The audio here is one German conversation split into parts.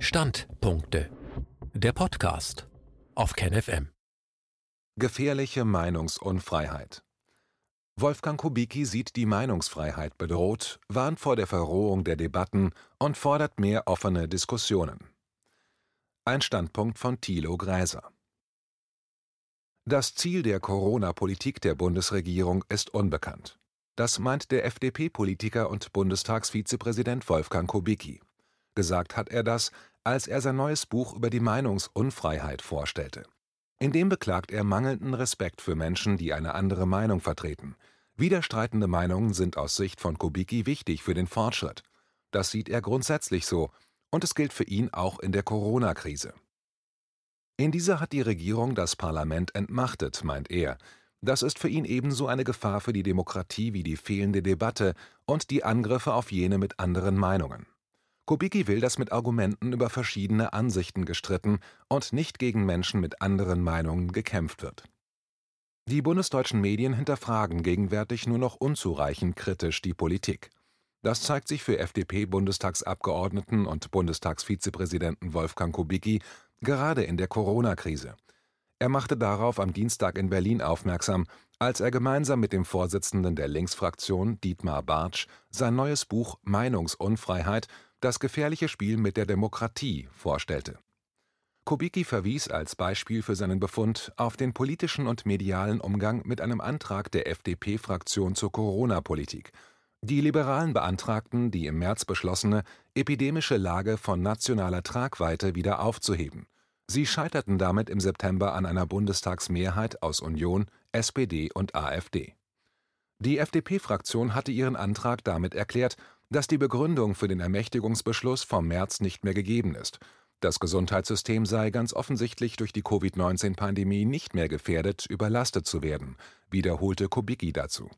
Standpunkte. Der Podcast auf KenFM. Gefährliche Meinungsunfreiheit. Wolfgang Kubicki sieht die Meinungsfreiheit bedroht, warnt vor der Verrohung der Debatten und fordert mehr offene Diskussionen. Ein Standpunkt von Thilo Gräser. Das Ziel der Corona-Politik der Bundesregierung ist unbekannt. Das meint der FDP-Politiker und Bundestagsvizepräsident Wolfgang Kubicki. Gesagt hat er das, als er sein neues Buch über die Meinungsunfreiheit vorstellte. In dem beklagt er mangelnden Respekt für Menschen, die eine andere Meinung vertreten. Widerstreitende Meinungen sind aus Sicht von Kubicki wichtig für den Fortschritt. Das sieht er grundsätzlich so, und es gilt für ihn auch in der Corona-Krise. In dieser hat die Regierung das Parlament entmachtet, meint er. Das ist für ihn ebenso eine Gefahr für die Demokratie wie die fehlende Debatte und die Angriffe auf jene mit anderen Meinungen. Kubicki will, dass mit Argumenten über verschiedene Ansichten gestritten und nicht gegen Menschen mit anderen Meinungen gekämpft wird. Die bundesdeutschen Medien hinterfragen gegenwärtig nur noch unzureichend kritisch die Politik. Das zeigt sich für FDP-Bundestagsabgeordneten und Bundestagsvizepräsidenten Wolfgang Kubicki gerade in der Corona-Krise. Er machte darauf am Dienstag in Berlin aufmerksam, als er gemeinsam mit dem Vorsitzenden der Linksfraktion Dietmar Bartsch sein neues Buch Meinungsunfreiheit das gefährliche Spiel mit der Demokratie vorstellte. Kubicki verwies als Beispiel für seinen Befund auf den politischen und medialen Umgang mit einem Antrag der FDP-Fraktion zur Corona-Politik. Die Liberalen beantragten, die im März beschlossene epidemische Lage von nationaler Tragweite wieder aufzuheben. Sie scheiterten damit im September an einer Bundestagsmehrheit aus Union, SPD und AfD. Die FDP-Fraktion hatte ihren Antrag damit erklärt dass die Begründung für den Ermächtigungsbeschluss vom März nicht mehr gegeben ist. Das Gesundheitssystem sei ganz offensichtlich durch die Covid-19-Pandemie nicht mehr gefährdet, überlastet zu werden, wiederholte Kubicki dazu.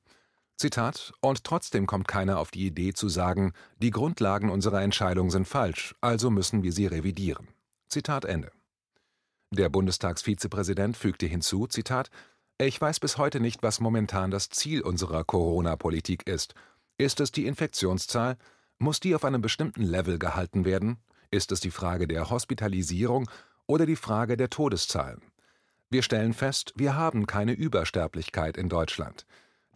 Zitat: Und trotzdem kommt keiner auf die Idee zu sagen, die Grundlagen unserer Entscheidung sind falsch, also müssen wir sie revidieren. Zitat Ende. Der Bundestagsvizepräsident fügte hinzu: Zitat: Ich weiß bis heute nicht, was momentan das Ziel unserer Corona-Politik ist. Ist es die Infektionszahl? Muss die auf einem bestimmten Level gehalten werden? Ist es die Frage der Hospitalisierung oder die Frage der Todeszahlen? Wir stellen fest, wir haben keine Übersterblichkeit in Deutschland.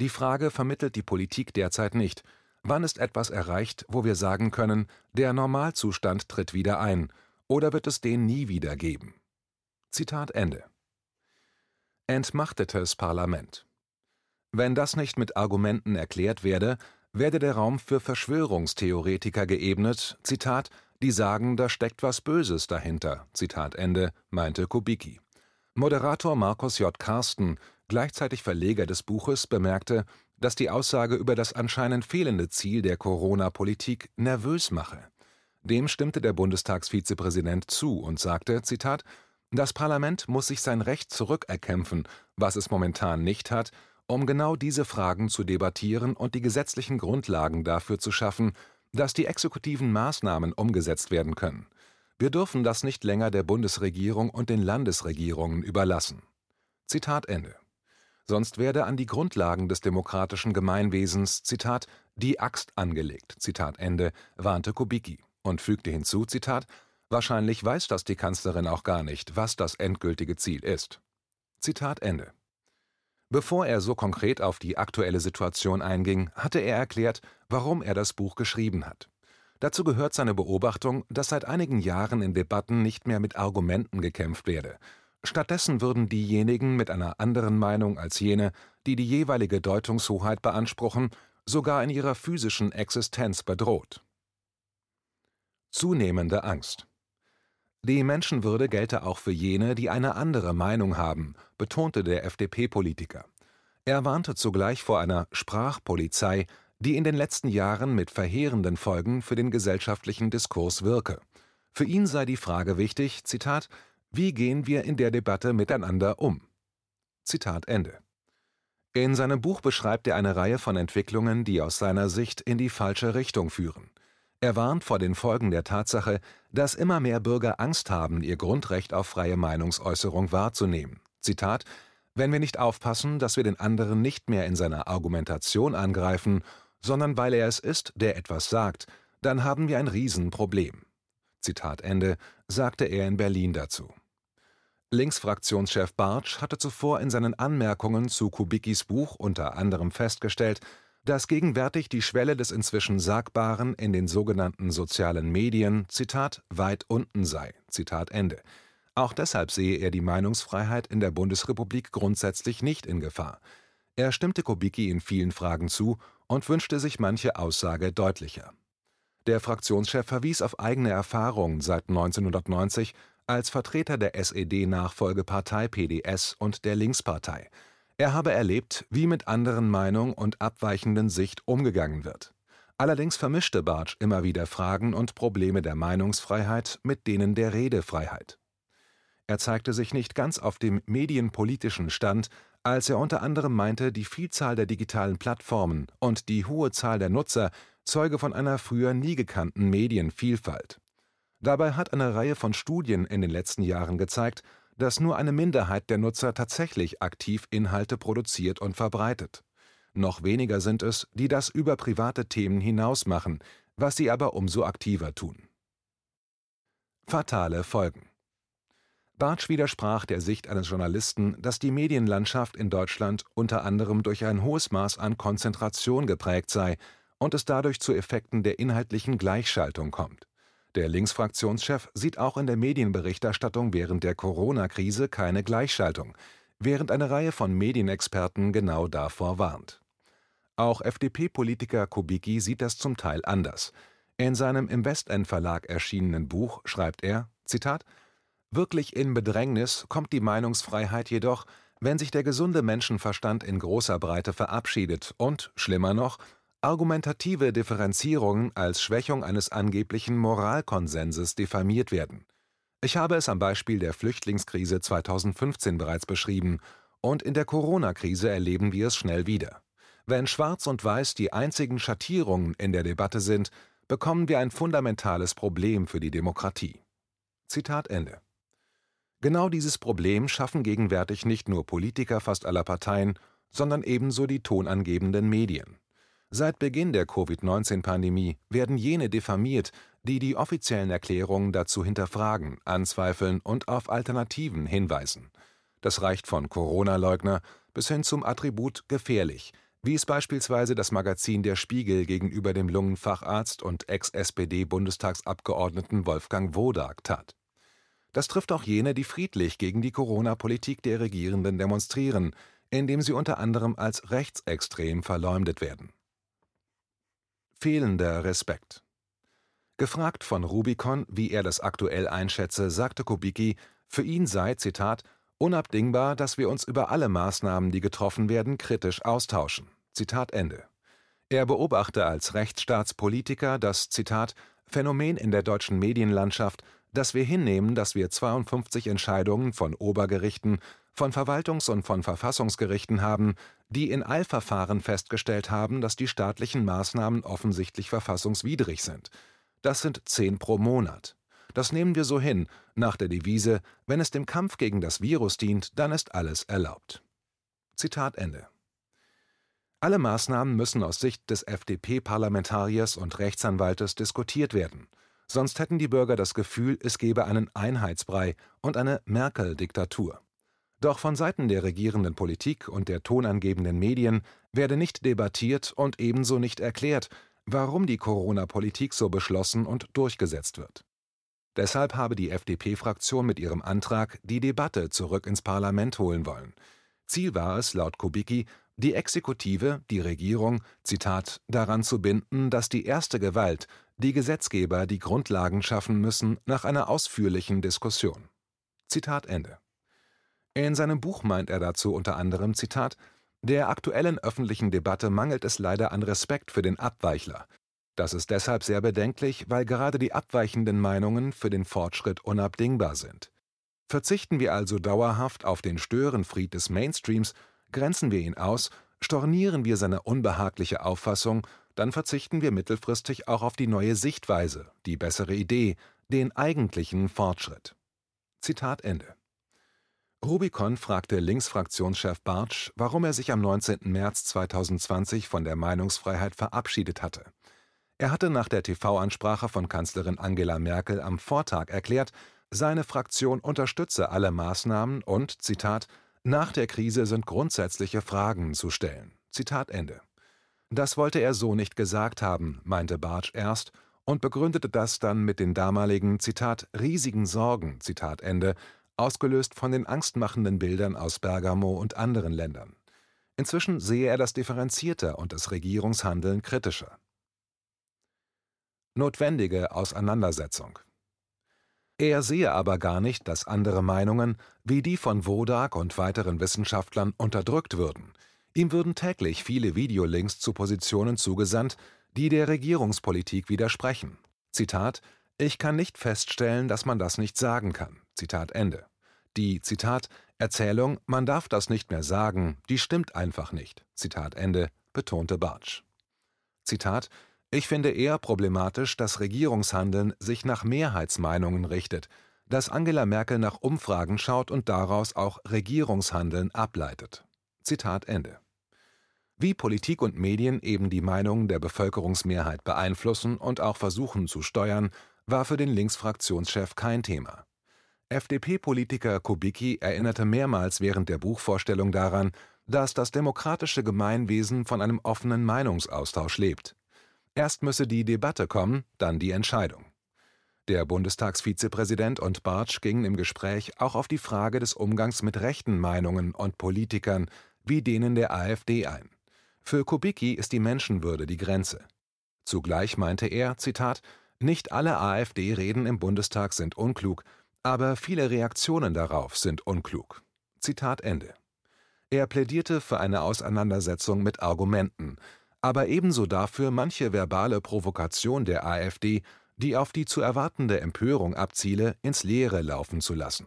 Die Frage vermittelt die Politik derzeit nicht. Wann ist etwas erreicht, wo wir sagen können, der Normalzustand tritt wieder ein, oder wird es den nie wieder geben? Zitat Ende. Entmachtetes Parlament. Wenn das nicht mit Argumenten erklärt werde, werde der Raum für Verschwörungstheoretiker geebnet, Zitat, die sagen, da steckt was Böses dahinter, Zitat Ende, meinte Kubicki. Moderator Markus J. Karsten, gleichzeitig Verleger des Buches, bemerkte, dass die Aussage über das anscheinend fehlende Ziel der Corona-Politik nervös mache. Dem stimmte der Bundestagsvizepräsident zu und sagte, Zitat, das Parlament muss sich sein Recht zurückerkämpfen, was es momentan nicht hat, um genau diese Fragen zu debattieren und die gesetzlichen Grundlagen dafür zu schaffen, dass die exekutiven Maßnahmen umgesetzt werden können. Wir dürfen das nicht länger der Bundesregierung und den Landesregierungen überlassen. Zitat Ende. Sonst werde an die Grundlagen des demokratischen Gemeinwesens, Zitat, die Axt angelegt, Zitat Ende, warnte Kubicki und fügte hinzu, Zitat, wahrscheinlich weiß das die Kanzlerin auch gar nicht, was das endgültige Ziel ist. Zitat Ende. Bevor er so konkret auf die aktuelle Situation einging, hatte er erklärt, warum er das Buch geschrieben hat. Dazu gehört seine Beobachtung, dass seit einigen Jahren in Debatten nicht mehr mit Argumenten gekämpft werde. Stattdessen würden diejenigen mit einer anderen Meinung als jene, die die jeweilige Deutungshoheit beanspruchen, sogar in ihrer physischen Existenz bedroht. Zunehmende Angst die Menschenwürde gelte auch für jene, die eine andere Meinung haben, betonte der FDP-Politiker. Er warnte zugleich vor einer Sprachpolizei, die in den letzten Jahren mit verheerenden Folgen für den gesellschaftlichen Diskurs wirke. Für ihn sei die Frage wichtig, Zitat, wie gehen wir in der Debatte miteinander um? Zitat Ende. In seinem Buch beschreibt er eine Reihe von Entwicklungen, die aus seiner Sicht in die falsche Richtung führen. Er warnt vor den Folgen der Tatsache, dass immer mehr Bürger Angst haben, ihr Grundrecht auf freie Meinungsäußerung wahrzunehmen. Zitat Wenn wir nicht aufpassen, dass wir den anderen nicht mehr in seiner Argumentation angreifen, sondern weil er es ist, der etwas sagt, dann haben wir ein Riesenproblem. Zitat Ende, sagte er in Berlin dazu. Linksfraktionschef Bartsch hatte zuvor in seinen Anmerkungen zu Kubickis Buch unter anderem festgestellt, dass gegenwärtig die Schwelle des inzwischen Sagbaren in den sogenannten sozialen Medien weit unten sei. Auch deshalb sehe er die Meinungsfreiheit in der Bundesrepublik grundsätzlich nicht in Gefahr. Er stimmte Kubicki in vielen Fragen zu und wünschte sich manche Aussage deutlicher. Der Fraktionschef verwies auf eigene Erfahrungen seit 1990 als Vertreter der SED-Nachfolgepartei PDS und der Linkspartei. Er habe erlebt, wie mit anderen Meinung und abweichenden Sicht umgegangen wird. Allerdings vermischte Bartsch immer wieder Fragen und Probleme der Meinungsfreiheit mit denen der Redefreiheit. Er zeigte sich nicht ganz auf dem medienpolitischen Stand, als er unter anderem meinte, die Vielzahl der digitalen Plattformen und die hohe Zahl der Nutzer zeuge von einer früher nie gekannten Medienvielfalt. Dabei hat eine Reihe von Studien in den letzten Jahren gezeigt, dass nur eine Minderheit der Nutzer tatsächlich aktiv Inhalte produziert und verbreitet. Noch weniger sind es, die das über private Themen hinaus machen, was sie aber umso aktiver tun. Fatale Folgen Bartsch widersprach der Sicht eines Journalisten, dass die Medienlandschaft in Deutschland unter anderem durch ein hohes Maß an Konzentration geprägt sei und es dadurch zu Effekten der inhaltlichen Gleichschaltung kommt. Der Linksfraktionschef sieht auch in der Medienberichterstattung während der Corona-Krise keine Gleichschaltung, während eine Reihe von Medienexperten genau davor warnt. Auch FDP-Politiker Kubicki sieht das zum Teil anders. In seinem im Westend Verlag erschienenen Buch schreibt er: Zitat: Wirklich in Bedrängnis kommt die Meinungsfreiheit jedoch, wenn sich der gesunde Menschenverstand in großer Breite verabschiedet und, schlimmer noch, argumentative Differenzierungen als Schwächung eines angeblichen Moralkonsenses diffamiert werden. Ich habe es am Beispiel der Flüchtlingskrise 2015 bereits beschrieben, und in der Corona-Krise erleben wir es schnell wieder. Wenn Schwarz und Weiß die einzigen Schattierungen in der Debatte sind, bekommen wir ein fundamentales Problem für die Demokratie. Zitat Ende. Genau dieses Problem schaffen gegenwärtig nicht nur Politiker fast aller Parteien, sondern ebenso die tonangebenden Medien. Seit Beginn der Covid-19-Pandemie werden jene diffamiert, die die offiziellen Erklärungen dazu hinterfragen, anzweifeln und auf Alternativen hinweisen. Das reicht von Corona-Leugner bis hin zum Attribut gefährlich, wie es beispielsweise das Magazin Der Spiegel gegenüber dem Lungenfacharzt und Ex-SPD-Bundestagsabgeordneten Wolfgang Wodak tat. Das trifft auch jene, die friedlich gegen die Corona-Politik der Regierenden demonstrieren, indem sie unter anderem als rechtsextrem verleumdet werden Fehlender Respekt. Gefragt von Rubicon, wie er das aktuell einschätze, sagte Kubicki, für ihn sei, Zitat, unabdingbar, dass wir uns über alle Maßnahmen, die getroffen werden, kritisch austauschen. Zitat Ende. Er beobachte als Rechtsstaatspolitiker das, Zitat, Phänomen in der deutschen Medienlandschaft, dass wir hinnehmen, dass wir 52 Entscheidungen von Obergerichten von Verwaltungs- und von Verfassungsgerichten haben, die in Eilverfahren festgestellt haben, dass die staatlichen Maßnahmen offensichtlich verfassungswidrig sind. Das sind zehn pro Monat. Das nehmen wir so hin, nach der Devise, wenn es dem Kampf gegen das Virus dient, dann ist alles erlaubt. Zitat Ende. Alle Maßnahmen müssen aus Sicht des FDP-Parlamentariers und Rechtsanwaltes diskutiert werden. Sonst hätten die Bürger das Gefühl, es gebe einen Einheitsbrei und eine Merkel-Diktatur. Doch von Seiten der regierenden Politik und der tonangebenden Medien werde nicht debattiert und ebenso nicht erklärt, warum die Corona-Politik so beschlossen und durchgesetzt wird. Deshalb habe die FDP-Fraktion mit ihrem Antrag die Debatte zurück ins Parlament holen wollen. Ziel war es, laut Kubicki, die Exekutive, die Regierung, Zitat, daran zu binden, dass die erste Gewalt, die Gesetzgeber die Grundlagen schaffen müssen, nach einer ausführlichen Diskussion. Zitat Ende. In seinem Buch meint er dazu unter anderem: Zitat, Der aktuellen öffentlichen Debatte mangelt es leider an Respekt für den Abweichler. Das ist deshalb sehr bedenklich, weil gerade die abweichenden Meinungen für den Fortschritt unabdingbar sind. Verzichten wir also dauerhaft auf den Störenfried des Mainstreams, grenzen wir ihn aus, stornieren wir seine unbehagliche Auffassung, dann verzichten wir mittelfristig auch auf die neue Sichtweise, die bessere Idee, den eigentlichen Fortschritt. Zitat Ende. Rubicon fragte Linksfraktionschef Bartsch, warum er sich am 19. März 2020 von der Meinungsfreiheit verabschiedet hatte. Er hatte nach der TV-Ansprache von Kanzlerin Angela Merkel am Vortag erklärt, seine Fraktion unterstütze alle Maßnahmen und, Zitat, nach der Krise sind grundsätzliche Fragen zu stellen. Zitat Ende. Das wollte er so nicht gesagt haben, meinte Bartsch erst und begründete das dann mit den damaligen, Zitat, riesigen Sorgen, Zitat Ende, ausgelöst von den angstmachenden Bildern aus Bergamo und anderen Ländern. Inzwischen sehe er das differenzierter und das Regierungshandeln kritischer. Notwendige Auseinandersetzung er sehe aber gar nicht, dass andere Meinungen, wie die von Wodak und weiteren Wissenschaftlern, unterdrückt würden. Ihm würden täglich viele Videolinks zu Positionen zugesandt, die der Regierungspolitik widersprechen. Zitat: Ich kann nicht feststellen, dass man das nicht sagen kann. Zitat Ende. Die Zitat Erzählung, man darf das nicht mehr sagen, die stimmt einfach nicht. Zitat Ende, betonte Bartsch. Zitat ich finde eher problematisch, dass Regierungshandeln sich nach Mehrheitsmeinungen richtet, dass Angela Merkel nach Umfragen schaut und daraus auch Regierungshandeln ableitet. Zitat Ende. Wie Politik und Medien eben die Meinung der Bevölkerungsmehrheit beeinflussen und auch versuchen zu steuern, war für den Linksfraktionschef kein Thema. FDP-Politiker Kubicki erinnerte mehrmals während der Buchvorstellung daran, dass das demokratische Gemeinwesen von einem offenen Meinungsaustausch lebt. Erst müsse die Debatte kommen, dann die Entscheidung. Der Bundestagsvizepräsident und Bartsch gingen im Gespräch auch auf die Frage des Umgangs mit rechten Meinungen und Politikern wie denen der AfD ein. Für Kubicki ist die Menschenwürde die Grenze. Zugleich meinte er, Zitat, nicht alle AfD-Reden im Bundestag sind unklug, aber viele Reaktionen darauf sind unklug. Zitat Ende. Er plädierte für eine Auseinandersetzung mit Argumenten, aber ebenso dafür, manche verbale Provokation der AfD, die auf die zu erwartende Empörung abziele, ins Leere laufen zu lassen.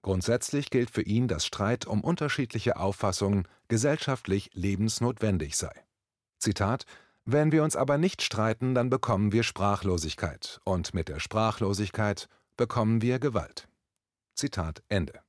Grundsätzlich gilt für ihn, dass Streit um unterschiedliche Auffassungen gesellschaftlich lebensnotwendig sei. Zitat Wenn wir uns aber nicht streiten, dann bekommen wir Sprachlosigkeit, und mit der Sprachlosigkeit bekommen wir Gewalt. Zitat Ende.